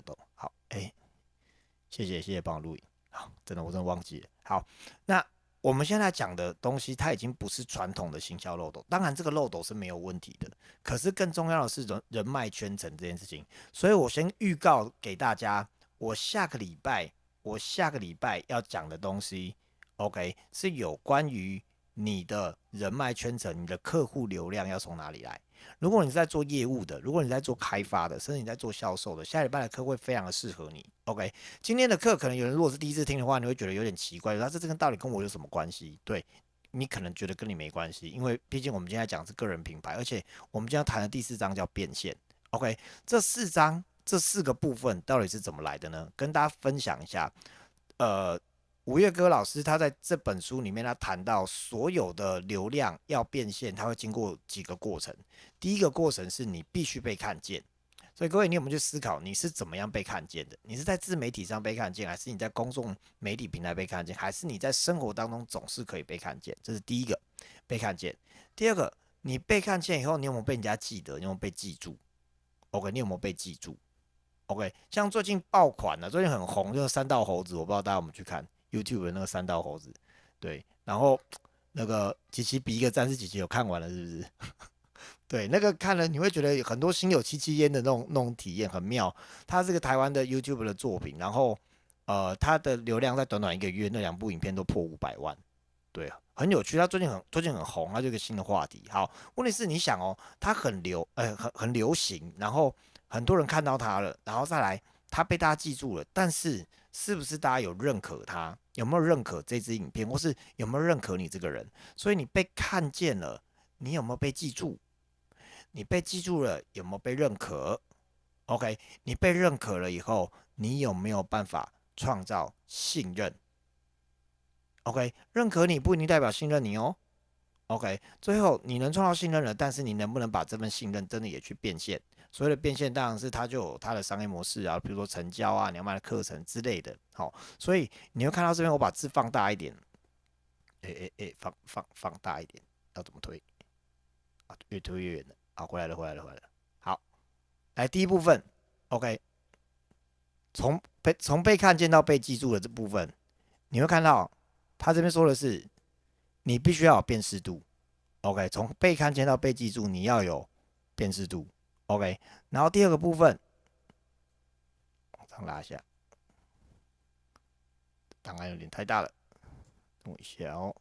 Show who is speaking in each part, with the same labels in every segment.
Speaker 1: 漏斗。好，哎，谢谢谢谢帮我录影。好，真的我真的忘记了。好，那我们现在讲的东西，它已经不是传统的行销漏斗。当然，这个漏斗是没有问题的。可是更重要的是人人脉圈层这件事情。所以我先预告给大家，我下个礼拜我下个礼拜要讲的东西，OK，是有关于你的人脉圈层、你的客户流量要从哪里来。如果你是在做业务的，如果你在做开发的，甚至你在做销售的，下礼拜的课会非常的适合你。OK，今天的课可能有人如果是第一次听的话，你会觉得有点奇怪，那这这跟到底跟我有什么关系？对你可能觉得跟你没关系，因为毕竟我们今天讲是个人品牌，而且我们今天谈的第四章叫变现。OK，这四章这四个部分到底是怎么来的呢？跟大家分享一下，呃。五月哥老师他在这本书里面，他谈到所有的流量要变现，他会经过几个过程。第一个过程是你必须被看见，所以各位你有没有去思考你是怎么样被看见的？你是在自媒体上被看见，还是你在公众媒体平台被看见，还是你在生活当中总是可以被看见？这是第一个被看见。第二个，你被看见以后，你有没有被人家记得？你有没有被记住？OK，你有没有被记住？OK，像最近爆款的，最近很红就是三道猴子，我不知道大家有没有去看。YouTube 的那个三道猴子，对，然后 那个琪琪比一个赞，是琪琪有看完了是不是？对，那个看了你会觉得很多心有戚戚焉的那种那种体验很妙。它是个台湾的 YouTube 的作品，然后呃，它的流量在短短一个月，那两部影片都破五百万，对，很有趣。它最近很最近很红，它这个新的话题。好，问题是你想哦，它很流，呃，很很流行，然后很多人看到它了，然后再来，它被大家记住了，但是。是不是大家有认可他？有没有认可这支影片，或是有没有认可你这个人？所以你被看见了，你有没有被记住？你被记住了，有没有被认可？OK，你被认可了以后，你有没有办法创造信任？OK，认可你不一定代表信任你哦。OK，最后你能创造信任了，但是你能不能把这份信任真的也去变现？所谓的变现，当然是它就有它的商业模式啊，比如说成交啊，你要卖的课程之类的。好，所以你会看到这边，我把字放大一点，诶诶诶，放放放大一点，要怎么推？啊，越推越远了。好，回来了，回来了，回来了。好，来第一部分，OK，从被从被看见到被记住的这部分，你会看到他这边说的是，你必须要有辨识度，OK，从被看见到被记住，你要有辨识度。OK，然后第二个部分，往上拉一下，档案有点太大了，等我一下哦。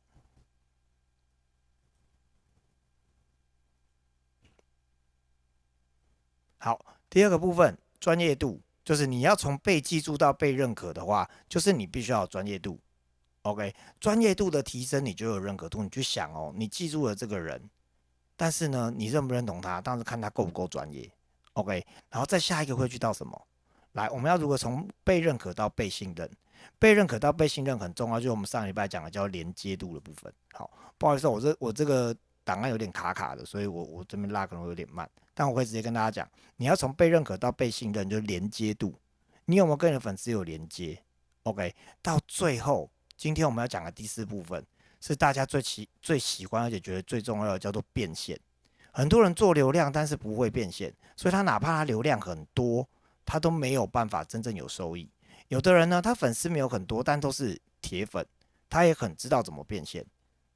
Speaker 1: 好，第二个部分，专业度，就是你要从被记住到被认可的话，就是你必须要有专业度。OK，专业度的提升，你就有认可度。你去想哦，你记住了这个人。但是呢，你认不认同他？当时看他够不够专业，OK。然后再下一个会去到什么？来，我们要如何从被认可到被信任？被认可到被信任很重要，就是我们上礼拜讲的叫连接度的部分。好，不好意思，我这我这个档案有点卡卡的，所以我我这边拉可能有点慢。但我会直接跟大家讲，你要从被认可到被信任，就是连接度。你有没有跟你的粉丝有连接？OK。到最后，今天我们要讲的第四部分。是大家最喜最喜欢，而且觉得最重要的，叫做变现。很多人做流量，但是不会变现，所以他哪怕他流量很多，他都没有办法真正有收益。有的人呢，他粉丝没有很多，但都是铁粉，他也很知道怎么变现，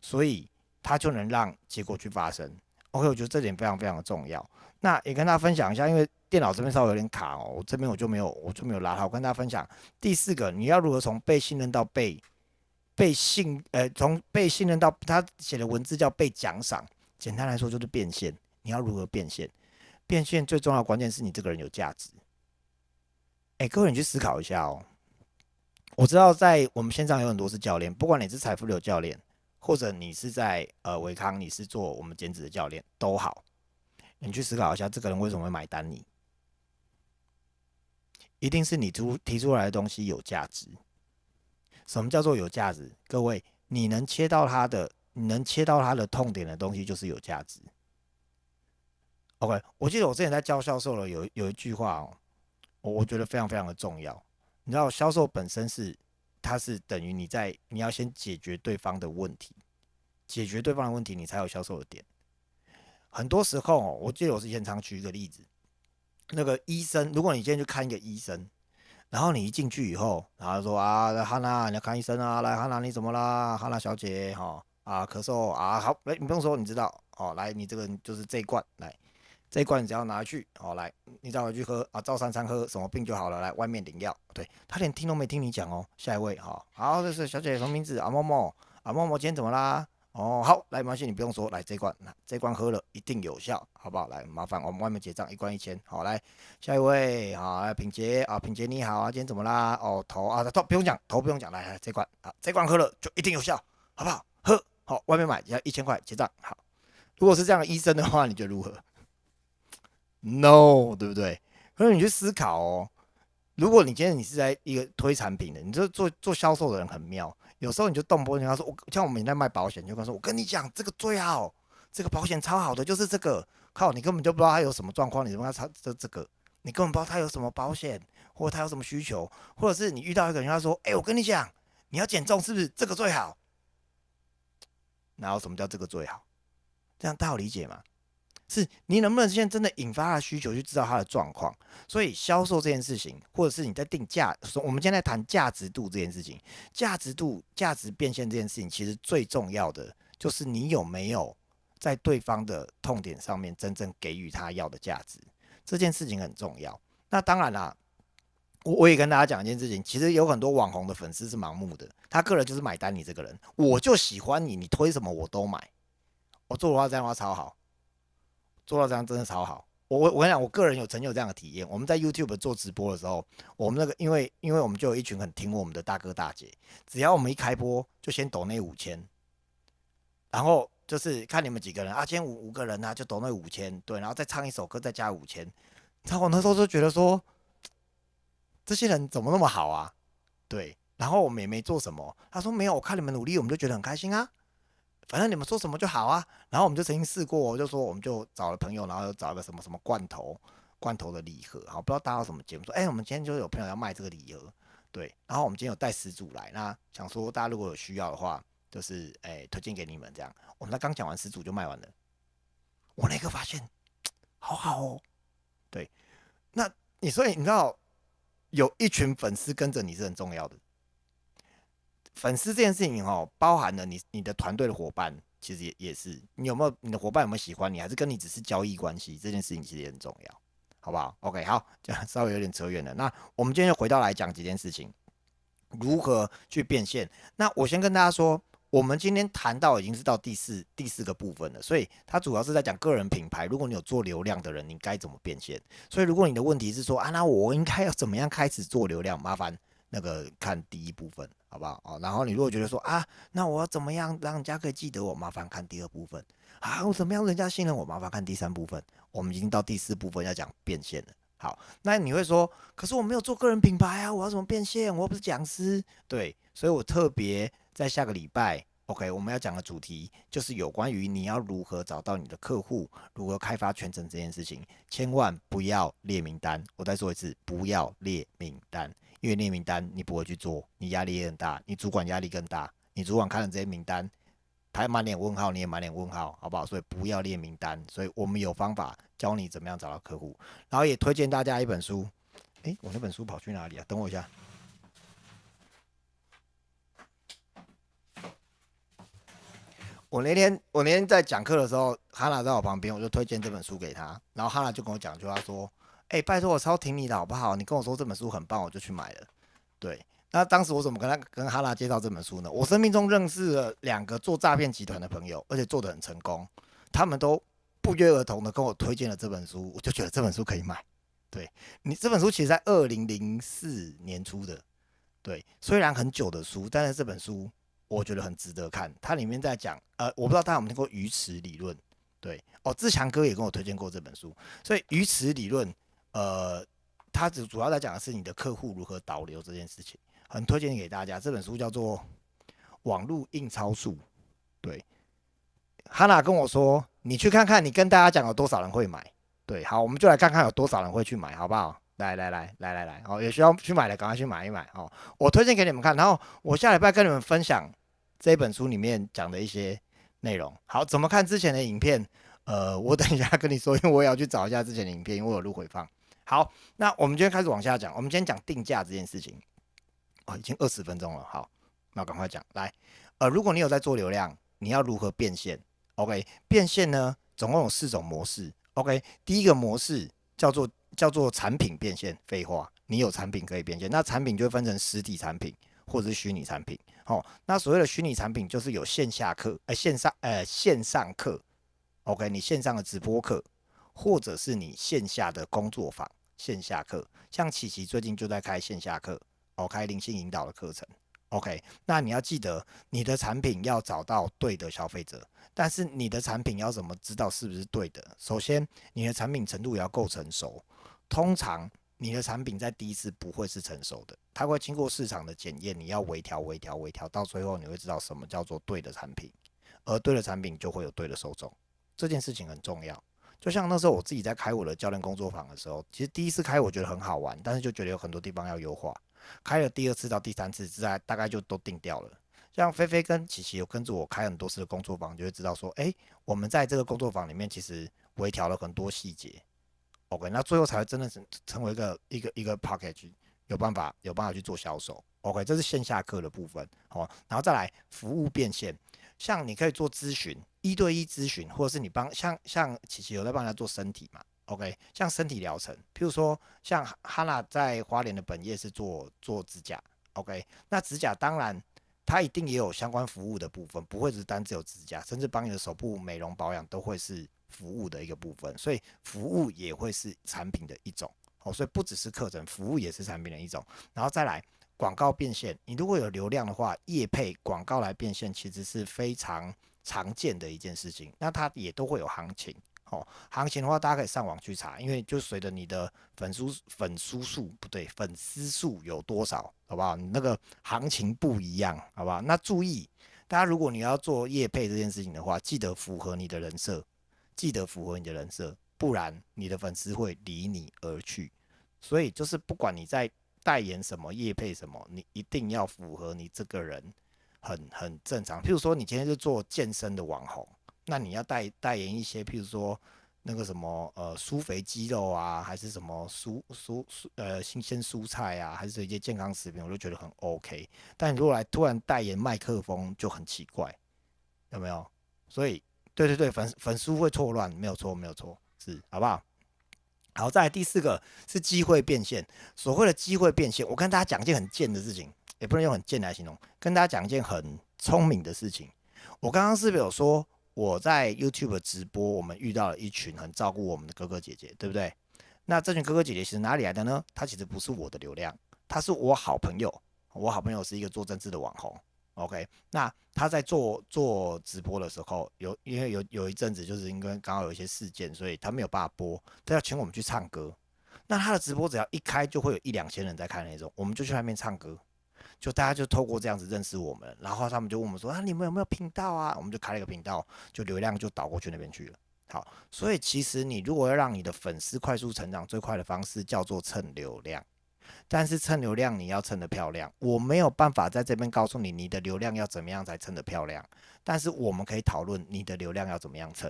Speaker 1: 所以他就能让结果去发生。OK，我觉得这点非常非常的重要。那也跟大家分享一下，因为电脑这边稍微有点卡哦，我这边我就没有我就没有拉好，我跟大家分享第四个，你要如何从被信任到被。被信，呃，从被信任到他写的文字叫被奖赏。简单来说就是变现。你要如何变现？变现最重要的关键是你这个人有价值。哎，各位你去思考一下哦。我知道在我们线上有很多是教练，不管你是财富流教练，或者你是在呃维康，你是做我们减脂的教练都好。你去思考一下，这个人为什么会买单你？一定是你出提出来的东西有价值。什么叫做有价值？各位，你能切到他的，你能切到他的痛点的东西，就是有价值。OK，我记得我之前在教销售了，有有一句话哦，我我觉得非常非常的重要。你知道，销售本身是，它是等于你在你要先解决对方的问题，解决对方的问题，你才有销售的点。很多时候哦，我记得我之前常举一个例子，那个医生，如果你今天去看一个医生，然后你一进去以后，然后说啊，哈娜，你要看医生啊，来，哈娜你怎么啦？哈娜小姐，哈啊，咳嗽啊，好，来，你不用说，你知道，哦，来，你这个就是这一罐，来，这一罐你只要拿去，哦，来，你再回去喝啊，照三餐喝，什么病就好了，来，外面领药，对他连听都没听你讲哦，下一位，哈，好，这是小姐什么名字？啊，默默，啊，默默今天怎么啦？哦，好，来，马信你不用说，来这罐，那这罐喝了一定有效，好不好？来，麻烦我们外面结账，一罐一千，好，来下一位，好，品杰啊，品杰你好啊，今天怎么啦？哦，头啊，头不用讲，头不用讲，来来这罐，啊，这罐喝了就一定有效，好不好？喝，好，外面买要一千块结账，好，如果是这样的医生的话，你觉得如何？No，对不对？可是你去思考哦，如果你今天你是在一个推产品的，你这做做销售的人很妙。有时候你就动不动他说我像我们在卖保险，就跟他说我跟你讲这个最好，这个保险超好的就是这个，靠你根本就不知道他有什么状况，你问他这这个，你根本不知道他有什么保险，或者他有什么需求，或者是你遇到一个人他说，哎，我跟你讲，你要减重是不是这个最好？然后什么叫这个最好？这样大家理解吗？是你能不能现在真的引发他的需求，去知道他的状况？所以销售这件事情，或者是你在定价，我们现在谈价值度这件事情，价值度、价值变现这件事情，其实最重要的就是你有没有在对方的痛点上面真正给予他要的价值，这件事情很重要。那当然啦，我我也跟大家讲一件事情，其实有很多网红的粉丝是盲目的，他个人就是买单你这个人，我就喜欢你，你推什么我都买，我做的话这样话超好。做到这样真的超好，我我我跟你讲，我个人有曾有这样的体验。我们在 YouTube 做直播的时候，我们那个因为因为我们就有一群很听我们的大哥大姐，只要我们一开播就先抖那五千，然后就是看你们几个人啊，今天五五个人啊，就抖那五千，对，然后再唱一首歌再加五千。然后我那时候就觉得说，这些人怎么那么好啊？对，然后我们也没做什么，他说没有，我看你们努力，我们就觉得很开心啊。反正你们说什么就好啊，然后我们就曾经试过，我就说我们就找了朋友，然后又找一个什么什么罐头罐头的礼盒，好不知道搭到什么节目，说哎，我们今天就有朋友要卖这个礼盒，对，然后我们今天有带十组来，那想说大家如果有需要的话，就是哎推荐给你们这样，我们才刚讲完十组就卖完了，我那个发现好好哦，对，那你所以你知道有一群粉丝跟着你是很重要的。粉丝这件事情哦，包含了你你的团队的伙伴，其实也也是你有没有你的伙伴有没有喜欢你，还是跟你只是交易关系？这件事情其实也很重要，好不好？OK，好，这样 稍微有点扯远了。那我们今天就回到来讲几件事情，如何去变现？那我先跟大家说，我们今天谈到已经是到第四第四个部分了，所以它主要是在讲个人品牌。如果你有做流量的人，你该怎么变现？所以如果你的问题是说啊，那我应该要怎么样开始做流量？麻烦那个看第一部分。好不好？哦，然后你如果觉得说啊，那我要怎么样让人家可以记得我？麻烦看第二部分啊，我怎么样人家信任我？麻烦看第三部分。我们已经到第四部分要讲变现了。好，那你会说，可是我没有做个人品牌啊，我要怎么变现？我又不是讲师。对，所以我特别在下个礼拜，OK，我们要讲的主题就是有关于你要如何找到你的客户，如何开发全程这件事情，千万不要列名单。我再说一次，不要列名单。因为列名单你不会去做，你压力也很大，你主管压力更大。你主管看了这些名单，他满脸问号，你也满脸问号，好不好？所以不要列名单。所以我们有方法教你怎么样找到客户，然后也推荐大家一本书。诶，我那本书跑去哪里啊？等我一下。我那天我那天在讲课的时候，哈娜在我旁边，我就推荐这本书给他，然后哈娜就跟我讲一句话说。哎，拜托我超挺你的好不好？你跟我说这本书很棒，我就去买了。对，那当时我怎么跟他跟哈拉介绍这本书呢？我生命中认识了两个做诈骗集团的朋友，而且做的很成功，他们都不约而同的跟我推荐了这本书，我就觉得这本书可以买。对你这本书其实在二零零四年出的，对，虽然很久的书，但是这本书我觉得很值得看。它里面在讲，呃，我不知道大家有没有听过鱼池理论？对，哦，志强哥也跟我推荐过这本书，所以鱼池理论。呃，它只主要在讲的是你的客户如何导流这件事情，很推荐给大家。这本书叫做《网络印钞术》。对，哈娜跟我说，你去看看，你跟大家讲有多少人会买。对，好，我们就来看看有多少人会去买，好不好？来来来来来来，好，有需要去买的，赶快去买一买哦。我推荐给你们看，然后我下礼拜跟你们分享这本书里面讲的一些内容。好，怎么看之前的影片？呃，我等一下跟你说，因为我也要去找一下之前的影片，因为我有录回放。好，那我们今天开始往下讲，我们今天讲定价这件事情。哦，已经二十分钟了，好，那赶快讲来。呃，如果你有在做流量，你要如何变现？OK，变现呢，总共有四种模式。OK，第一个模式叫做叫做产品变现。废话，你有产品可以变现，那产品就会分成实体产品或者是虚拟产品。好，那所谓的虚拟产品就是有线下课，呃，线上呃线上课。OK，你线上的直播课，或者是你线下的工作坊线下课，像琪琪最近就在开线下课。哦，开灵性引导的课程，OK。那你要记得，你的产品要找到对的消费者，但是你的产品要怎么知道是不是对的？首先，你的产品程度要够成熟。通常，你的产品在第一次不会是成熟的，它会经过市场的检验，你要微调、微调、微调，到最后你会知道什么叫做对的产品，而对的产品就会有对的受众。这件事情很重要。就像那时候我自己在开我的教练工作坊的时候，其实第一次开我觉得很好玩，但是就觉得有很多地方要优化。开了第二次到第三次之后，大概就都定掉了。像菲菲跟琪琪有跟着我开很多次的工作坊，就会知道说，哎，我们在这个工作坊里面其实微调了很多细节。OK，那最后才会真的成成为一个一个一个 package，有办法有办法去做销售。OK，这是线下课的部分，好，然后再来服务变现，像你可以做咨询，一对一咨询，或者是你帮像像琪琪有在帮他做身体嘛。OK，像身体疗程，譬如说像哈娜在花莲的本业是做做指甲，OK，那指甲当然它一定也有相关服务的部分，不会只单只有指甲，甚至帮你的手部美容保养都会是服务的一个部分，所以服务也会是产品的一种，哦，所以不只是课程，服务也是产品的一种，然后再来广告变现，你如果有流量的话，业配广告来变现其实是非常常见的一件事情，那它也都会有行情。哦，行情的话，大家可以上网去查，因为就随着你的粉丝粉丝数不对，粉丝数有多少，好不好？你那个行情不一样，好不好？那注意，大家如果你要做业配这件事情的话，记得符合你的人设，记得符合你的人设，不然你的粉丝会离你而去。所以就是不管你在代言什么业配什么，你一定要符合你这个人，很很正常。譬如说，你今天是做健身的网红。那你要代代言一些，譬如说那个什么呃酥肥鸡肉啊，还是什么蔬蔬蔬呃新鲜蔬菜啊，还是一些健康食品，我就觉得很 OK。但你如果来突然代言麦克风就很奇怪，有没有？所以对对对，粉粉丝会错乱，没有错没有错，是好不好？好，再来第四个是机会变现。所谓的机会变现，我跟大家讲一件很贱的事情，也不能用很贱来形容，跟大家讲一件很聪明的事情。我刚刚是不是有说？我在 YouTube 直播，我们遇到了一群很照顾我们的哥哥姐姐，对不对？那这群哥哥姐姐其实哪里来的呢？他其实不是我的流量，他是我好朋友。我好朋友是一个做政治的网红，OK？那他在做做直播的时候，有因为有有一阵子就是因为刚好有一些事件，所以他没有办法播，他要请我们去唱歌。那他的直播只要一开，就会有一两千人在看那种，我们就去外面唱歌。就大家就透过这样子认识我们，然后他们就问我们说啊，你们有没有频道啊？我们就开了一个频道，就流量就导过去那边去了。好，所以其实你如果要让你的粉丝快速成长，最快的方式叫做蹭流量。但是蹭流量你要蹭得漂亮，我没有办法在这边告诉你你的流量要怎么样才蹭得漂亮。但是我们可以讨论你的流量要怎么样蹭。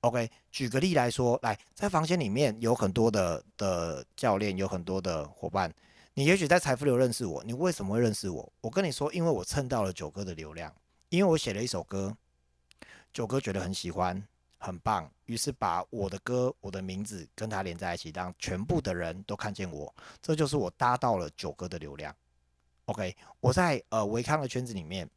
Speaker 1: OK，举个例来说，来在房间里面有很多的的教练，有很多的伙伴。你也许在财富流认识我，你为什么会认识我？我跟你说，因为我蹭到了九哥的流量，因为我写了一首歌，九哥觉得很喜欢，很棒，于是把我的歌、我的名字跟他连在一起，让全部的人都看见我，这就是我搭到了九哥的流量。OK，我在呃维康的圈子里面，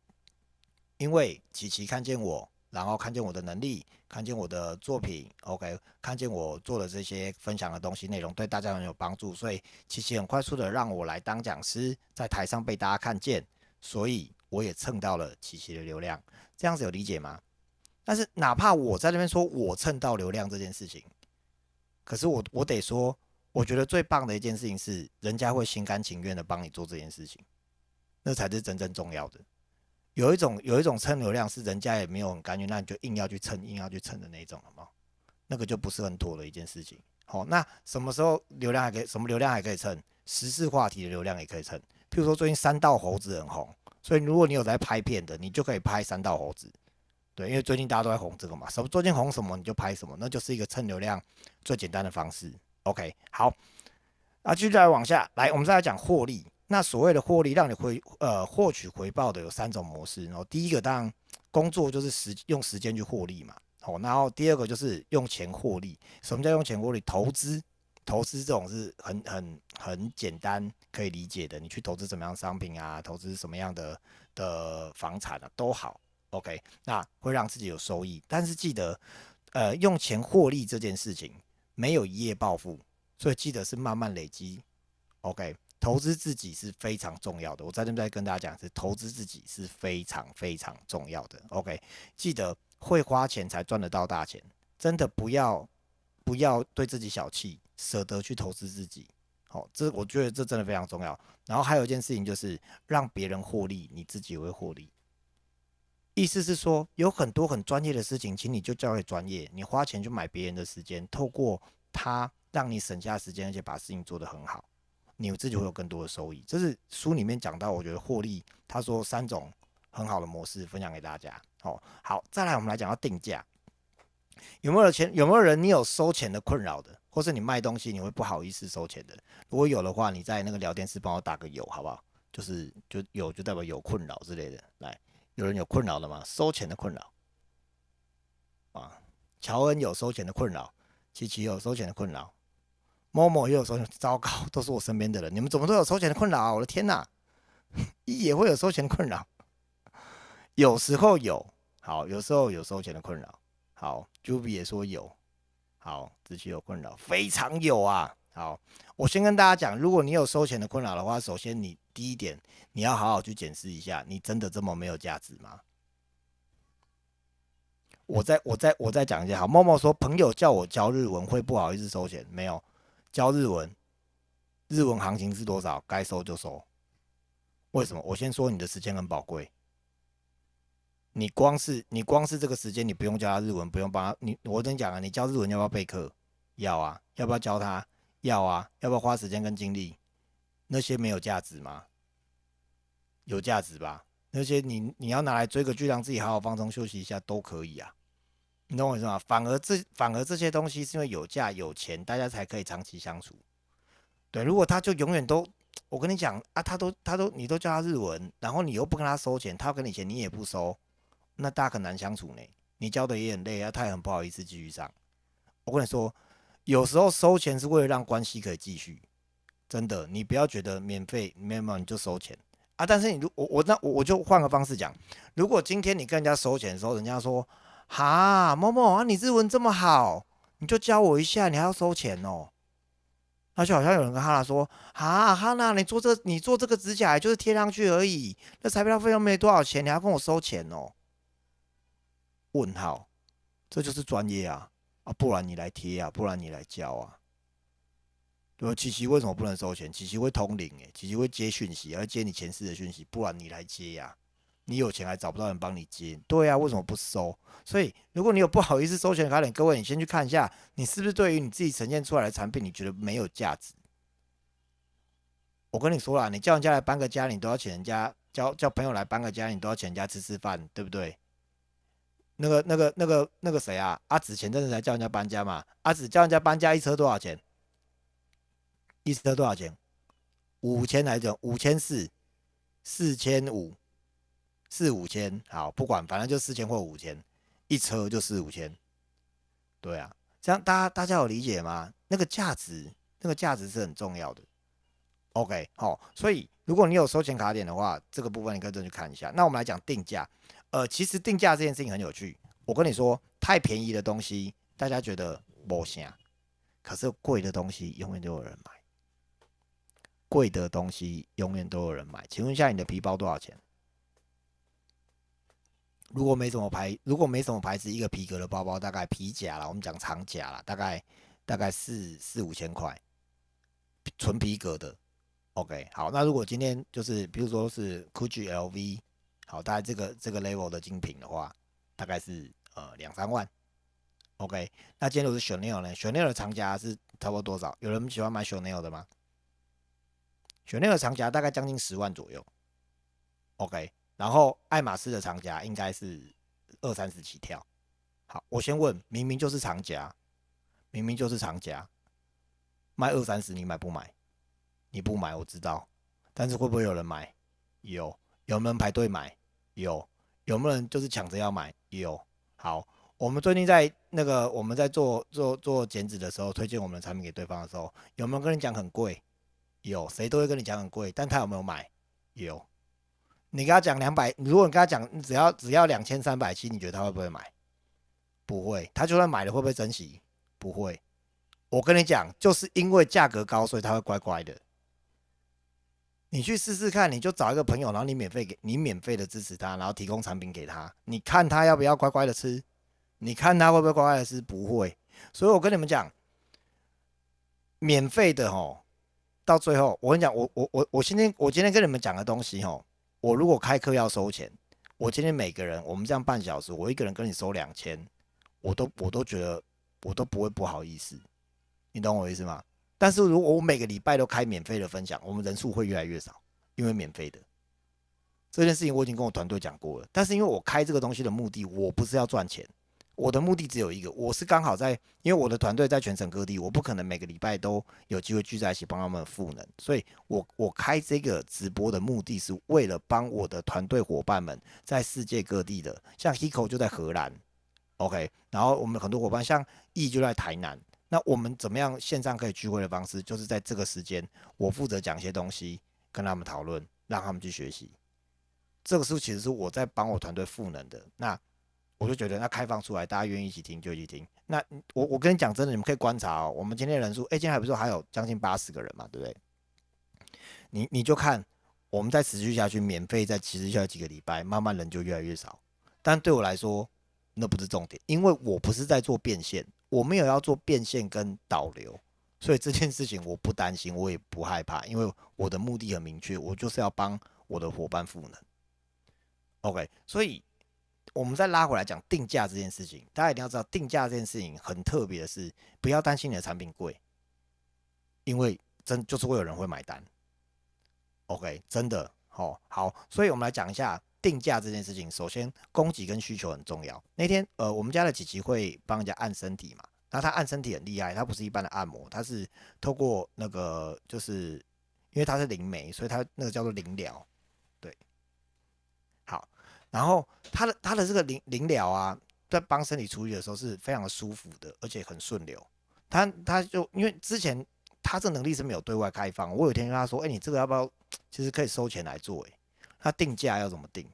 Speaker 1: 因为琪琪看见我。然后看见我的能力，看见我的作品，OK，看见我做的这些分享的东西内容对大家很有帮助，所以琪琪很快速的让我来当讲师，在台上被大家看见，所以我也蹭到了琪琪的流量，这样子有理解吗？但是哪怕我在那边说我蹭到流量这件事情，可是我我得说，我觉得最棒的一件事情是，人家会心甘情愿的帮你做这件事情，那才是真正重要的。有一种有一种蹭流量是人家也没有很甘愿，那你就硬要去蹭，硬要去蹭的那种，好吗？那个就不是很妥的一件事情。好，那什么时候流量还可以？什么流量还可以蹭？时事话题的流量也可以蹭。譬如说最近三道猴子很红，所以如果你有在拍片的，你就可以拍三道猴子。对，因为最近大家都在红这个嘛，什么最近红什么你就拍什么，那就是一个蹭流量最简单的方式。OK，好，那继续再往下来，我们再来讲获利。那所谓的获利，让你回呃获取回报的有三种模式。然后第一个当然工作就是时用时间去获利嘛。好，然后第二个就是用钱获利。什么叫用钱获利？投资，投资这种是很很很简单可以理解的。你去投资什么样的商品啊？投资什么样的的房产啊？都好。OK，那会让自己有收益。但是记得，呃，用钱获利这件事情没有一夜暴富，所以记得是慢慢累积。OK。投资自己是非常重要的，我在这边再跟大家讲，是投资自己是非常非常重要的。OK，记得会花钱才赚得到大钱，真的不要不要对自己小气，舍得去投资自己。好，这我觉得这真的非常重要。然后还有一件事情就是让别人获利，你自己也会获利。意思是说，有很多很专业的事情，请你就交给专业，你花钱去买别人的时间，透过他让你省下时间，而且把事情做得很好。你自己会有更多的收益，这是书里面讲到，我觉得获利，他说三种很好的模式分享给大家。哦，好，再来我们来讲到定价，有没有钱？有没有人你有收钱的困扰的，或是你卖东西你会不好意思收钱的？如果有的话，你在那个聊天室帮我打个有，好不好？就是就有就代表有困扰之类的。来，有人有困扰的吗？收钱的困扰啊？乔恩有收钱的困扰，琪琪有收钱的困扰。某某也有收钱，糟糕，都是我身边的人。你们怎么都有收钱的困扰啊？我的天哪，也会有收钱的困扰。有时候有，好，有时候有收钱的困扰。好，Juby 也说有，好，子琪有困扰，非常有啊。好，我先跟大家讲，如果你有收钱的困扰的话，首先你第一点，你要好好去检视一下，你真的这么没有价值吗？我再我再我再讲一下，好，默默说朋友叫我教日文，会不好意思收钱，没有。教日文，日文行情是多少？该收就收。为什么？我先说你的时间很宝贵。你光是你光是这个时间，你不用教他日文，不用帮他。你我跟你讲啊，你教日文要不要备课？要啊。要不要教他？要啊。要不要花时间跟精力？那些没有价值吗？有价值吧？那些你你要拿来追个剧，让自己好好放松休息一下都可以啊。你懂我意思吗？反而这反而这些东西是因为有价有钱，大家才可以长期相处。对，如果他就永远都，我跟你讲啊，他都他都你都教他日文，然后你又不跟他收钱，他要跟你钱你也不收，那大家很难相处呢。你教的也很累啊，他也很不好意思继续上。我跟你说，有时候收钱是为了让关系可以继续，真的，你不要觉得免费没有你就收钱啊。但是你如我我那我我就换个方式讲，如果今天你跟人家收钱的时候，人家说。哈，某某啊，你日文这么好，你就教我一下，你还要收钱哦？那就好像有人跟哈娜说，哈哈娜，你做这你做这个指甲就是贴上去而已，那材料费用没多少钱，你还跟我收钱哦？问号，这就是专业啊啊，不然你来贴啊，不然你来教啊？对吧琪琪为什么不能收钱？琪琪会通灵诶，琪琪会接讯息，要接你前世的讯息，不然你来接呀？你有钱还找不到人帮你接，对啊，为什么不收？所以如果你有不好意思收钱的卡点，各位你先去看一下，你是不是对于你自己呈现出来的产品，你觉得没有价值？我跟你说了，你叫人家来搬个家，你都要请人家叫叫朋友来搬个家，你都要请人家吃吃饭，对不对？那个那个那个那个谁啊？阿紫前阵子才叫人家搬家嘛？阿紫叫人家搬家，一车多少钱？一车多少钱？五千来着？五千四，四千五。四五千，好，不管，反正就四千或五千，一车就四五千，对啊，这样大家大家有理解吗？那个价值，那个价值是很重要的。OK，好，所以如果你有收钱卡点的话，这个部分你可以再去看一下。那我们来讲定价，呃，其实定价这件事情很有趣。我跟你说，太便宜的东西大家觉得不行，可是贵的东西永远都有人买，贵的东西永远都有人买。请问一下，你的皮包多少钱？如果没什么牌，如果没什么牌子，一个皮革的包包大概皮夹了，我们讲长夹了，大概大概四四五千块，纯皮革的。OK，好，那如果今天就是比如说是 Gucci LV，好，大概这个这个 level 的精品的话，大概是呃两三万。OK，那今天如果是 Chanel 呢？Chanel 的长夹是差不多多少？有人喜欢买 Chanel 的吗？Chanel 的长夹大概将近十万左右。OK。然后爱马仕的长夹应该是二三十起跳。好，我先问，明明就是长夹，明明就是长夹，卖二三十，你买不买？你不买，我知道，但是会不会有人买？有，有没有人排队买？有，有没有人就是抢着要买？有。好，我们最近在那个我们在做做做减脂的时候，推荐我们的产品给对方的时候，有没有跟你讲很贵？有，谁都会跟你讲很贵，但他有没有买？有。你跟他讲两百，如果你跟他讲只要只要两千三百七，你觉得他会不会买？不会。他就算买了，会不会珍惜？不会。我跟你讲，就是因为价格高，所以他会乖乖的。你去试试看，你就找一个朋友，然后你免费给你免费的支持他，然后提供产品给他，你看他要不要乖乖的吃？你看他会不会乖乖的吃？不会。所以我跟你们讲，免费的吼，到最后我跟你讲，我我我我今天我今天跟你们讲的东西吼。我如果开课要收钱，我今天每个人我们这样半小时，我一个人跟你收两千，我都我都觉得我都不会不好意思，你懂我意思吗？但是如果我每个礼拜都开免费的分享，我们人数会越来越少，因为免费的这件事情我已经跟我团队讲过了。但是因为我开这个东西的目的，我不是要赚钱。我的目的只有一个，我是刚好在，因为我的团队在全省各地，我不可能每个礼拜都有机会聚在一起帮他们赋能，所以我我开这个直播的目的是为了帮我的团队伙伴们在世界各地的，像 Hiko 就在荷兰，OK，然后我们很多伙伴像 E 就在台南，那我们怎么样线上可以聚会的方式，就是在这个时间，我负责讲一些东西，跟他们讨论，让他们去学习，这个是其实是我在帮我团队赋能的，那。我就觉得那开放出来，大家愿意一起听就一起听。那我我跟你讲真的，你们可以观察哦。我们今天人数，哎，今天还不是还有将近八十个人嘛，对不对？你你就看，我们再持续下去，免费再持续下几个礼拜，慢慢人就越来越少。但对我来说，那不是重点，因为我不是在做变现，我没有要做变现跟导流，所以这件事情我不担心，我也不害怕，因为我的目的很明确，我就是要帮我的伙伴赋能。OK，所以。我们再拉回来讲定价这件事情，大家一定要知道，定价这件事情很特别的是，不要担心你的产品贵，因为真就是会有人会买单。OK，真的，好，好，所以我们来讲一下定价这件事情。首先，供给跟需求很重要。那天，呃，我们家的琪琪会帮人家按身体嘛，那他按身体很厉害，他不是一般的按摩，他是透过那个，就是因为他是灵媒，所以他那个叫做灵疗。然后他的他的这个灵灵疗啊，在帮身体处理的时候是非常的舒服的，而且很顺流。他他就因为之前他这能力是没有对外开放，我有一天跟他说：“哎，你这个要不要？其实可以收钱来做。”哎，他定价要怎么定？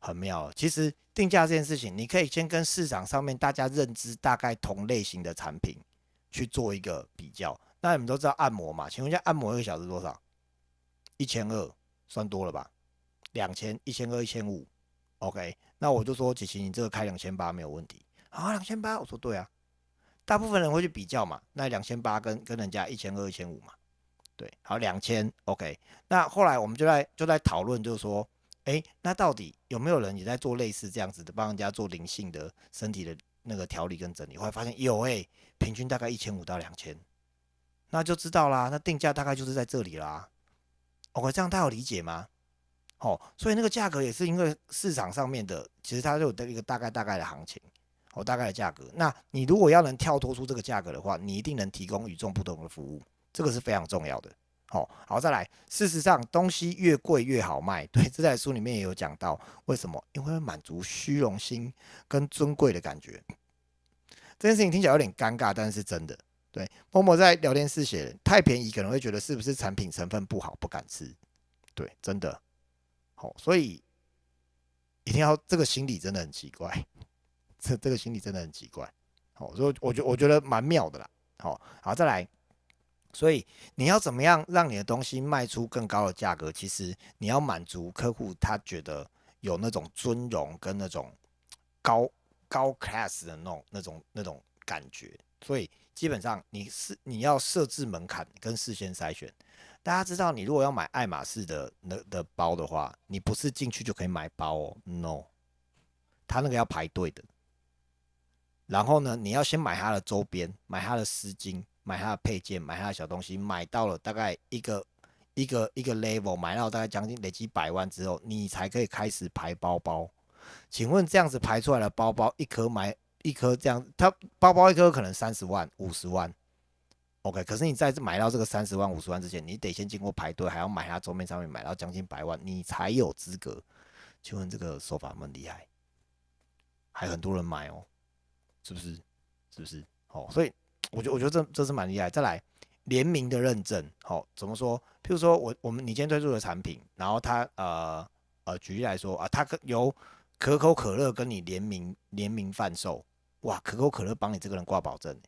Speaker 1: 很妙。其实定价这件事情，你可以先跟市场上面大家认知大概同类型的产品去做一个比较。那你们都知道按摩嘛？请问一下，按摩一个小时多少？一千二，算多了吧？两千一千二一千五，OK，那我就说姐姐，你这个开两千八没有问题。啊？两千八，我说对啊，大部分人会去比较嘛，那两千八跟跟人家一千二一千五嘛，对，好两千，OK，那后来我们就在就在讨论，就是说，哎，那到底有没有人也在做类似这样子的，帮人家做灵性的身体的那个调理跟整理？后来发现有哎，平均大概一千五到两千，那就知道啦，那定价大概就是在这里啦，OK，这样大家有理解吗？哦，所以那个价格也是因为市场上面的，其实它就有一个大概大概的行情，哦，大概的价格。那你如果要能跳脱出这个价格的话，你一定能提供与众不同的服务，这个是非常重要的。好，好，再来，事实上东西越贵越好卖，对，这在书里面也有讲到，为什么？因为满足虚荣心跟尊贵的感觉。这件事情听起来有点尴尬，但是真的。对，默默在聊天室写，太便宜可能会觉得是不是产品成分不好，不敢吃。对，真的。好，所以一定要这个心理真的很奇怪，这这个心理真的很奇怪。好，所以我觉我觉得蛮妙的啦。好，好再来，所以你要怎么样让你的东西卖出更高的价格？其实你要满足客户他觉得有那种尊荣跟那种高高 class 的那种那种那种感觉。所以基本上你是你要设置门槛跟事先筛选。大家知道，你如果要买爱马仕的那的包的话，你不是进去就可以买包哦，no，他那个要排队的。然后呢，你要先买它的周边，买它的丝巾，买它的配件，买它的小东西，买到了大概一个一个一个 level，买到大概将近累积百万之后，你才可以开始排包包。请问这样子排出来的包包，一颗买一颗这样，它包包一颗可能三十万、五十万。OK，可是你在买到这个三十万、五十万之前，你得先经过排队，还要买它桌面上面买到将近百万，你才有资格。请问这个手法蛮厉害，还很多人买哦，是不是？是不是？哦，所以我觉得我觉得这这是蛮厉害。再来联名的认证，好，怎么说？譬如说我我们你今天推出的产品，然后它呃呃，举例来说啊，它可由可口可乐跟你联名联名贩售，哇，可口可乐帮你这个人挂保证。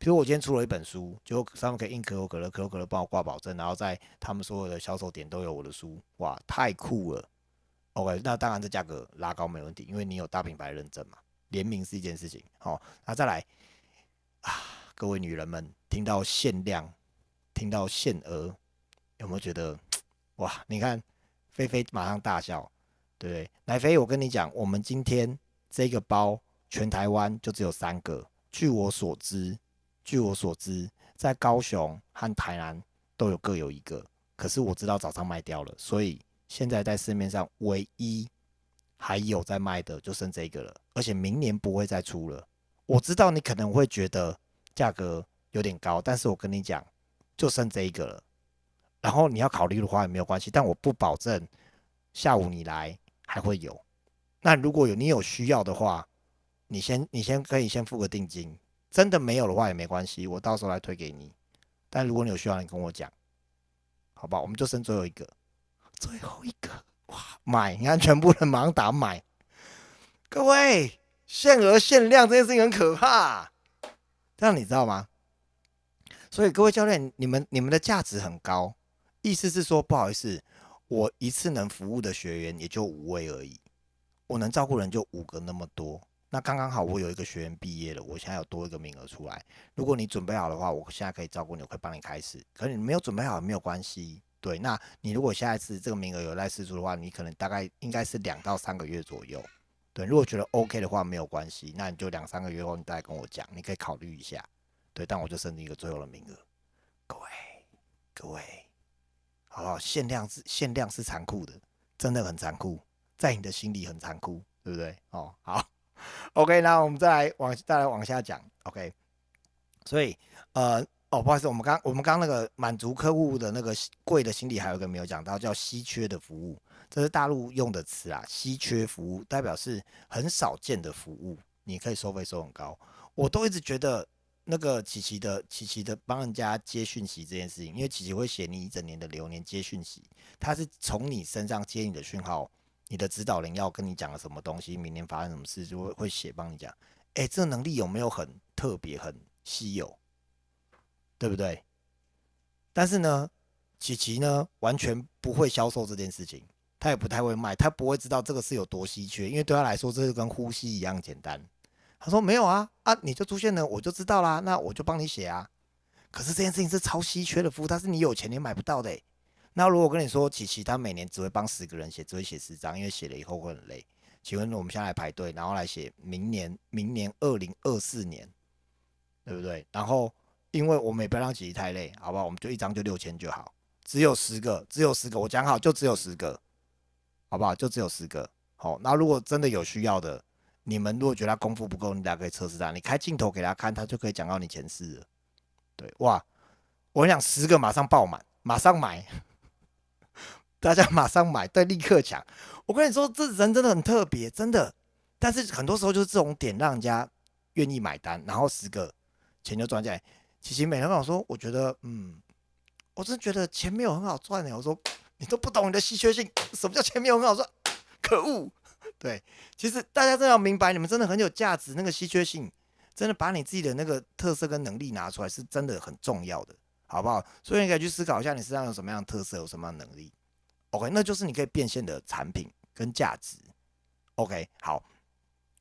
Speaker 1: 比如我今天出了一本书，就上面可以印可口可乐，可口可乐帮我挂保证，然后在他们所有的销售点都有我的书，哇，太酷了。OK，那当然这价格拉高没问题，因为你有大品牌认证嘛，联名是一件事情。好，那再来啊，各位女人们听到限量，听到限额，有没有觉得 哇？你看菲菲马上大笑，对不对？奶菲，我跟你讲，我们今天这个包全台湾就只有三个，据我所知。据我所知，在高雄和台南都有各有一个，可是我知道早上卖掉了，所以现在在市面上唯一还有在卖的就剩这个了，而且明年不会再出了。我知道你可能会觉得价格有点高，但是我跟你讲，就剩这一个了。然后你要考虑的话也没有关系，但我不保证下午你来还会有。那如果有你有需要的话，你先你先可以先付个定金。真的没有的话也没关系，我到时候来推给你。但如果你有需要，你跟我讲，好吧？我们就剩最后一个，最后一个，哇，买！你看，全部人马上打买。各位，限额限量这件事情很可怕，这样你知道吗？所以各位教练，你们你们的价值很高，意思是说，不好意思，我一次能服务的学员也就五位而已，我能照顾人就五个那么多。那刚刚好，我有一个学员毕业了，我现在有多一个名额出来。如果你准备好的话，我现在可以照顾你，我可以帮你开始。可是你没有准备好没有关系，对。那你如果下一次这个名额有赖试出的话，你可能大概应该是两到三个月左右，对。如果觉得 OK 的话，没有关系，那你就两三个月后你再跟我讲，你可以考虑一下，对。但我就剩一个最后的名额，各位，各位，好不好？限量是限量是残酷的，真的很残酷，在你的心里很残酷，对不对？哦，好。OK，那我们再来往再来往下讲。OK，所以呃哦，不好意思，我们刚我们刚那个满足客户的那个贵的心理，还有一个没有讲到，叫稀缺的服务，这是大陆用的词啊。稀缺服务代表是很少见的服务，你可以收费收很高。我都一直觉得那个琪琪的琪琪的帮人家接讯息这件事情，因为琪琪会写你一整年的流年接讯息，他是从你身上接你的讯号。你的指导灵要跟你讲了什么东西，明年发生什么事就会会写帮你讲。哎，这能力有没有很特别、很稀有？对不对？但是呢，琪琪呢完全不会销售这件事情，他也不太会卖，他不会知道这个是有多稀缺，因为对他来说这是跟呼吸一样简单。他说没有啊啊，你就出现了，我就知道啦，那我就帮你写啊。可是这件事情是超稀缺的服务，它是你有钱你买不到的。那如果跟你说，琪琪他每年只会帮十个人写，只会写十张，因为写了以后会很累。请问我们现在来排队，然后来写明年，明年二零二四年，对不对？然后因为我们也不要让琪琪太累，好不好？我们就一张就六千就好，只有十个，只有十个，我讲好就只有十个，好不好？就只有十个。好，那如果真的有需要的，你们如果觉得他功夫不够，你俩可以测试他，你开镜头给他看，他就可以讲到你前世了。对，哇，我讲十个马上爆满，马上买。大家马上买，对，立刻抢。我跟你说，这人真的很特别，真的。但是很多时候就是这种点让人家愿意买单，然后十个钱就赚进来。其实每天跟我说，我觉得，嗯，我真觉得钱没有很好赚的。我说，你都不懂你的稀缺性，什么叫钱没有很好赚？可恶！对，其实大家真的要明白，你们真的很有价值。那个稀缺性，真的把你自己的那个特色跟能力拿出来，是真的很重要的，好不好？所以你可以去思考一下，你身上有什么样的特色，有什么样的能力。OK，那就是你可以变现的产品跟价值。OK，好，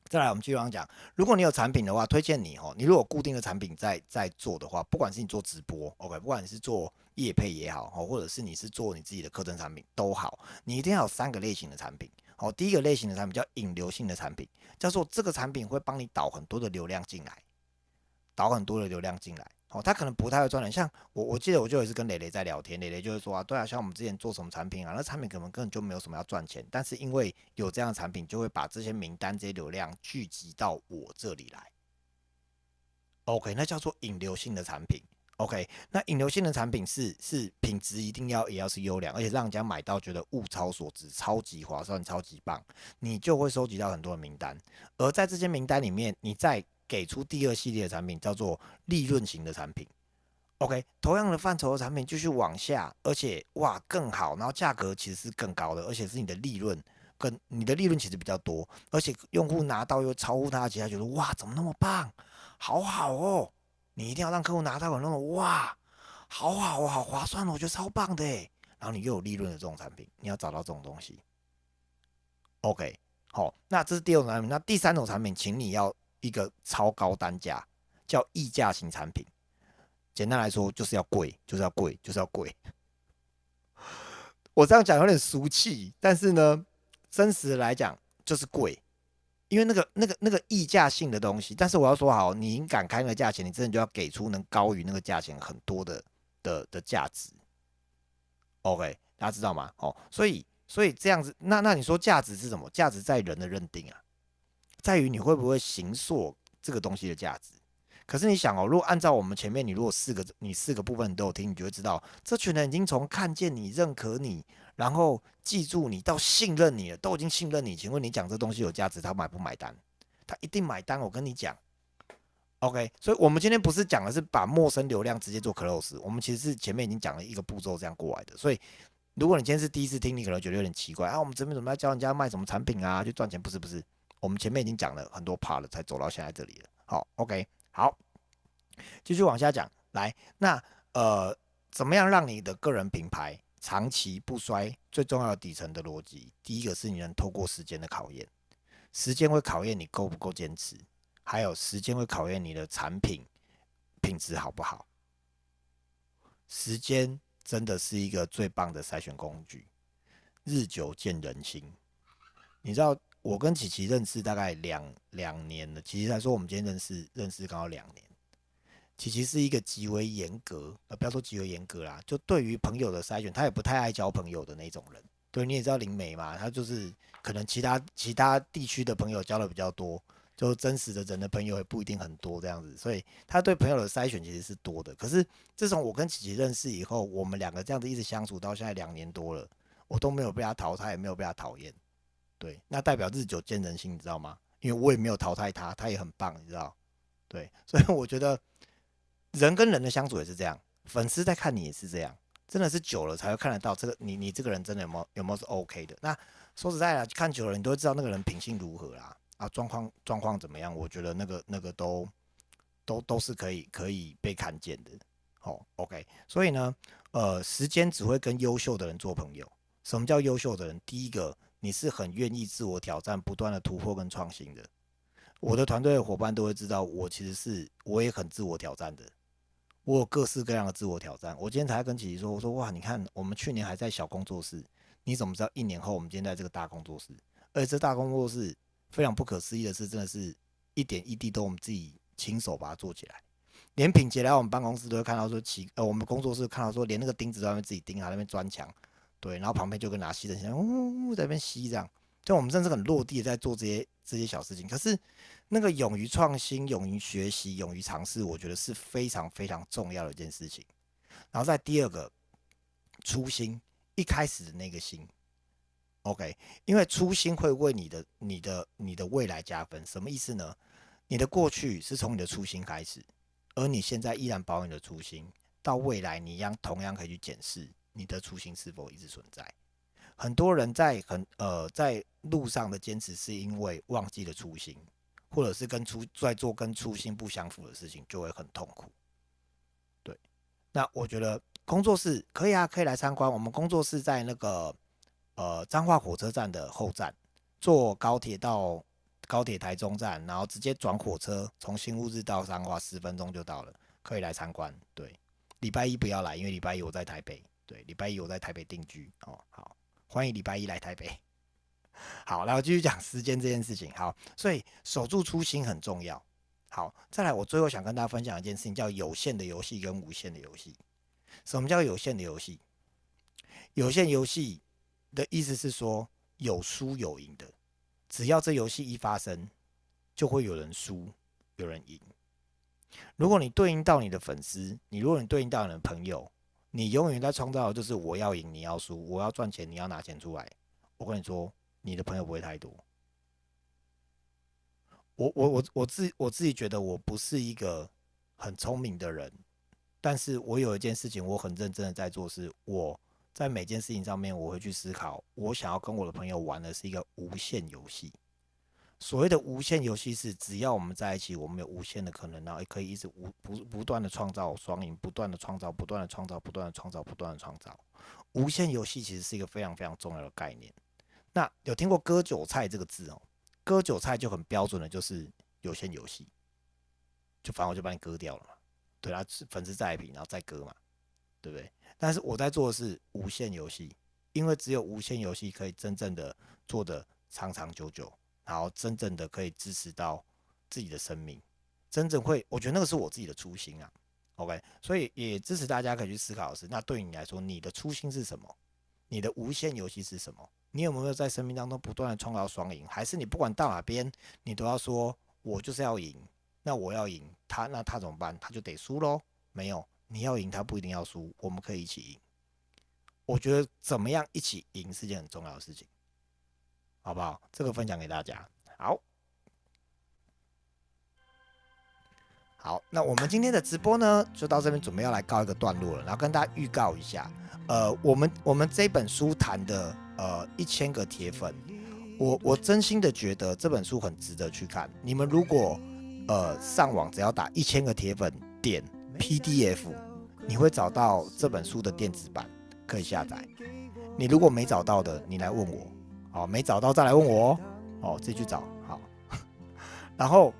Speaker 1: 再来我们继续往讲。如果你有产品的话，推荐你哦。你如果固定的产品在在做的话，不管是你做直播，OK，不管你是做业配也好，哦，或者是你是做你自己的课程产品都好，你一定要有三个类型的产品。好，第一个类型的产品叫引流性的产品，叫做这个产品会帮你导很多的流量进来，导很多的流量进来。哦，他可能不太会赚钱。像我，我记得我就也是跟蕾蕾在聊天，蕾蕾就会说啊，对啊，像我们之前做什么产品啊，那产品可能根本就没有什么要赚钱，但是因为有这样的产品，就会把这些名单、这些流量聚集到我这里来。OK，那叫做引流性的产品。OK，那引流性的产品是是品质一定要也要是优良，而且让人家买到觉得物超所值，超级划算，超级棒，你就会收集到很多的名单。而在这些名单里面，你在给出第二系列的产品，叫做利润型的产品。OK，同样的范畴的产品继续往下，而且哇更好，然后价格其实是更高的，而且是你的利润跟你的利润其实比较多，而且用户拿到又超乎他的期待，觉得哇怎么那么棒，好好哦。你一定要让客户拿到那种哇，好好哦，好划算哦，我觉得超棒的。然后你又有利润的这种产品，你要找到这种东西。OK，好，那这是第二种产品。那第三种产品，请你要一个超高单价，叫溢价型产品。简单来说，就是要贵，就是要贵，就是要贵。我这样讲有点俗气，但是呢，真实来讲就是贵。因为那个、那个、那个溢价性的东西，但是我要说好，你敢开那个价钱，你真的就要给出能高于那个价钱很多的的的价值。OK，大家知道吗？哦，所以所以这样子，那那你说价值是什么？价值在人的认定啊，在于你会不会行塑这个东西的价值。可是你想哦，如果按照我们前面，你如果四个你四个部分都有听，你就会知道，这群人已经从看见你、认可你，然后记住你到信任你了，都已经信任你。请问你讲这东西有价值，他买不买单？他一定买单。我跟你讲，OK。所以我们今天不是讲的是把陌生流量直接做 close，我们其实是前面已经讲了一个步骤这样过来的。所以如果你今天是第一次听，你可能觉得有点奇怪啊，我们这边怎么要教人家卖什么产品啊，去赚钱？不是不是，我们前面已经讲了很多 part 了，才走到现在这里了。好，OK。好，继续往下讲。来，那呃，怎么样让你的个人品牌长期不衰？最重要的底层的逻辑，第一个是你能透过时间的考验，时间会考验你够不够坚持，还有时间会考验你的产品品质好不好。时间真的是一个最棒的筛选工具，日久见人心。你知道？我跟琪琪认识大概两两年了，琪琪来说我们今天认识认识刚好两年。琪琪是一个极为严格，呃，不要说极为严格啦，就对于朋友的筛选，他也不太爱交朋友的那种人。对，你也知道林美嘛，他就是可能其他其他地区的朋友交的比较多，就真实的人的朋友也不一定很多这样子，所以他对朋友的筛选其实是多的。可是自从我跟琪琪认识以后，我们两个这样子一直相处到现在两年多了，我都没有被他淘汰，也没有被他讨厌。对，那代表日久见人心，你知道吗？因为我也没有淘汰他，他也很棒，你知道？对，所以我觉得人跟人的相处也是这样，粉丝在看你也是这样，真的是久了才会看得到这个你你这个人真的有没有有没有是 OK 的？那说实在的，看久了你都会知道那个人品性如何啦，啊，状况状况怎么样？我觉得那个那个都都都是可以可以被看见的。好，OK，所以呢，呃，时间只会跟优秀的人做朋友。什么叫优秀的人？第一个。你是很愿意自我挑战、不断的突破跟创新的。我的团队的伙伴都会知道，我其实是我也很自我挑战的。我有各式各样的自我挑战。我今天才跟琪琪说，我说哇，你看我们去年还在小工作室，你怎么知道一年后我们今天在这个大工作室？而且这大工作室非常不可思议的是，真的是一点一滴都我们自己亲手把它做起来。连品杰来我们办公室都会看到说，奇呃，我们工作室看到说，连那个钉子都要自己钉，还在那边钻墙。对，然后旁边就跟拿吸尘器，呜呜在那边吸这样，就我们真的是很落地在做这些这些小事情。可是那个勇于创新、勇于学习、勇于尝试，我觉得是非常非常重要的一件事情。然后在第二个初心，一开始的那个心，OK，因为初心会为你的、你的、你的未来加分。什么意思呢？你的过去是从你的初心开始，而你现在依然保有你的初心，到未来你一样同样可以去检视。你的初心是否一直存在？很多人在很呃在路上的坚持，是因为忘记了初心，或者是跟初在做跟初心不相符的事情，就会很痛苦。对，那我觉得工作室可以啊，可以来参观。我们工作室在那个呃彰化火车站的后站，坐高铁到高铁台中站，然后直接转火车从新屋子到彰化，十分钟就到了，可以来参观。对，礼拜一不要来，因为礼拜一我在台北。对，礼拜一我在台北定居哦。好，欢迎礼拜一来台北。好，然后继续讲时间这件事情。好，所以守住初心很重要。好，再来，我最后想跟大家分享一件事情，叫有限的游戏跟无限的游戏。什么叫有限的游戏？有限游戏的意思是说有输有赢的，只要这游戏一发生，就会有人输，有人赢。如果你对应到你的粉丝，你如果你对应到你的朋友，你永远在创造的就是我要赢，你要输，我要赚钱，你要拿钱出来。我跟你说，你的朋友不会太多。我我我我自我自己觉得我不是一个很聪明的人，但是我有一件事情我很认真的在做，是我在每件事情上面我会去思考，我想要跟我的朋友玩的是一个无限游戏。所谓的无限游戏是，只要我们在一起，我们有无限的可能，然后也可以一直无不不断的创造双赢，不断的创造，不断的创造，不断的创造，不断的创造。无限游戏其实是一个非常非常重要的概念。那有听过割韭菜这个字哦？割韭菜就很标准的，就是有限游戏，就反正我就把你割掉了嘛，对啊，粉丝再平，然后再割嘛，对不对？但是我在做的是无限游戏，因为只有无限游戏可以真正的做的长长久久，然后真正的可以支持到自己的生命，真正会，我觉得那个是我自己的初心啊。OK，所以也支持大家可以去思考的是，那对你来说，你的初心是什么？你的无限游戏是什么？你有没有在生命当中不断的创造双赢？还是你不管到哪边，你都要说我就是要赢？那我要赢他，那他怎么办？他就得输喽？没有，你要赢他不一定要输，我们可以一起赢。我觉得怎么样一起赢是件很重要的事情，好不好？这个分享给大家。好，好，那我们今天的直播呢，就到这边准备要来告一个段落了，然后跟大家预告一下，呃，我们我们这本书谈的。呃，一千个铁粉，我我真心的觉得这本书很值得去看。你们如果呃上网，只要打一千个铁粉点 PDF，你会找到这本书的电子版可以下载。你如果没找到的，你来问我，哦，没找到再来问我哦，哦，自己去找好。然后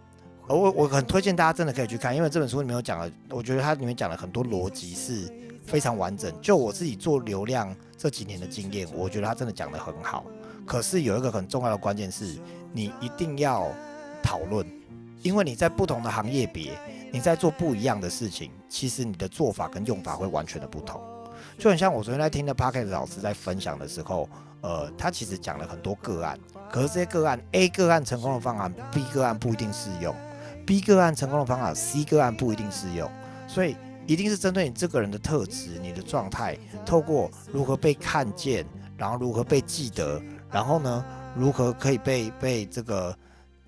Speaker 1: 我我很推荐大家真的可以去看，因为这本书里面有讲了，我觉得它里面讲了很多逻辑是非常完整。就我自己做流量。这几年的经验，我觉得他真的讲得很好。可是有一个很重要的关键是，你一定要讨论，因为你在不同的行业别，你在做不一样的事情，其实你的做法跟用法会完全的不同。就很像我昨天在听的 p a r k e t 老师在分享的时候，呃，他其实讲了很多个案，可是这些个案 A 个案成功的方案，B 个案不一定适用；B 个案成功的方法，C 个案不一定适用。所以。一定是针对你这个人的特质、你的状态，透过如何被看见，然后如何被记得，然后呢，如何可以被被这个，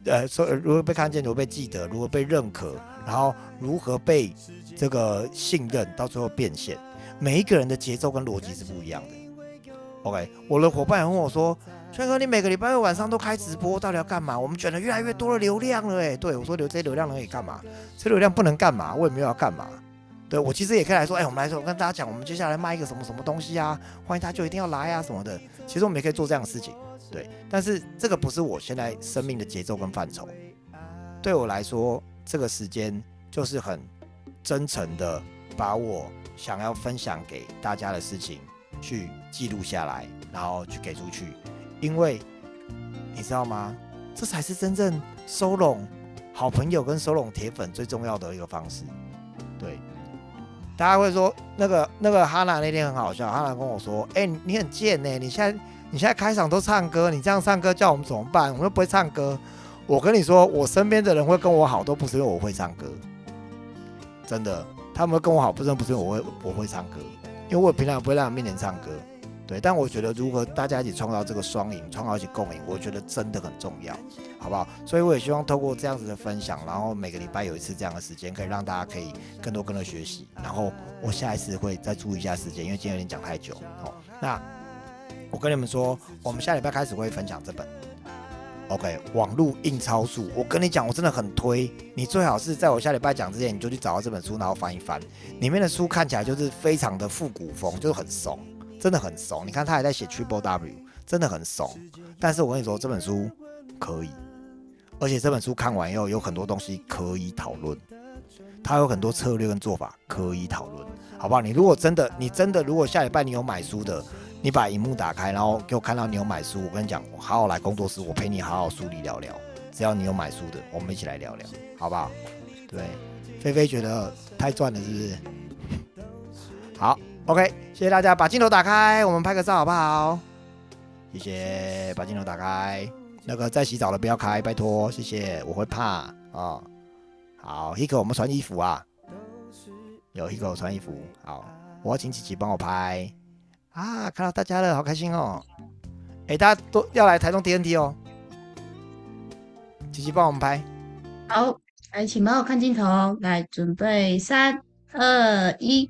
Speaker 1: 呃，说如何被看见，如何被记得，如何被认可，然后如何被这个信任，到最后变现。每一个人的节奏跟逻辑是不一样的。OK，我的伙伴也问我说：“轩哥，你每个礼拜六晚上都开直播，到底要干嘛？我们卷了越来越多的流量了。”哎，对我说：“留这些流量能以干嘛？这流量不能干嘛？我也没有要干嘛。”对我其实也可以来说，哎，我们来说，我跟大家讲，我们接下来卖一个什么什么东西啊，欢迎大家就一定要来啊什么的。其实我们也可以做这样的事情，对。但是这个不是我现在生命的节奏跟范畴。对我来说，这个时间就是很真诚的把我想要分享给大家的事情去记录下来，然后去给出去。因为你知道吗？这才是真正收拢好朋友跟收拢铁粉最重要的一个方式，对。大家会说那个那个哈娜那天很好笑，哈娜跟我说：“哎，你很贱呢，你现在你现在开场都唱歌，你这样唱歌叫我们怎么办？我们又不会唱歌。”我跟你说，我身边的人会跟我好，都不是因为我会唱歌，真的，他们跟我好，不是不是我会我会唱歌，因为我平常不会在他面前唱歌。对，但我觉得如何大家一起创造这个双赢，创造一起共赢，我觉得真的很重要，好不好？所以我也希望透过这样子的分享，然后每个礼拜有一次这样的时间，可以让大家可以更多更多学习。然后我下一次会再注意一下时间，因为今天有点讲太久。哦，那我跟你们说，我们下礼拜开始会分享这本，OK，网络印钞术。我跟你讲，我真的很推，你最好是在我下礼拜讲之前，你就去找到这本书，然后翻一翻，里面的书看起来就是非常的复古风，就是很怂。真的很怂，你看他还在写 Triple W，真的很怂。但是我跟你说，这本书可以，而且这本书看完以后有很多东西可以讨论，它有很多策略跟做法可以讨论，好不好？你如果真的，你真的如果下礼拜你有买书的，你把荧幕打开，然后给我看到你有买书，我跟你讲，我好好来工作室，我陪你好好梳理聊聊。只要你有买书的，我们一起来聊聊，好不好？对，菲菲觉得太赚了，是不是？好。OK，谢谢大家，把镜头打开，我们拍个照好不好？谢谢，把镜头打开。那个在洗澡的不要开，拜托，谢谢，我会怕啊。好，Hiko，我们穿衣服啊，有 Hiko 穿衣服，好，我要请琪琪帮我拍啊，看到大家了，好开心哦。哎，大家都要来台中 TNT 哦，姐姐帮我们拍。
Speaker 2: 好，来，请帮我看镜头，来，准备三二一，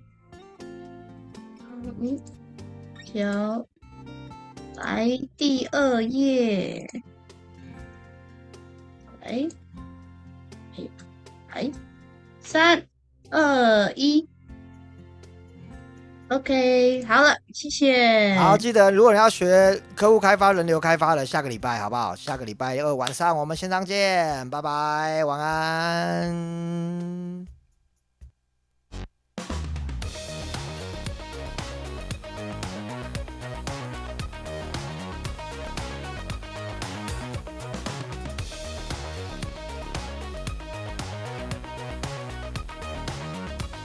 Speaker 2: 嗯，调，来第二页，来，哎，来，三二一。OK，好了，谢谢。
Speaker 1: 好，记得如果你要学客户开发、轮流开发的，下个礼拜好不好？下个礼拜二晚上我们线上见，拜拜，晚安。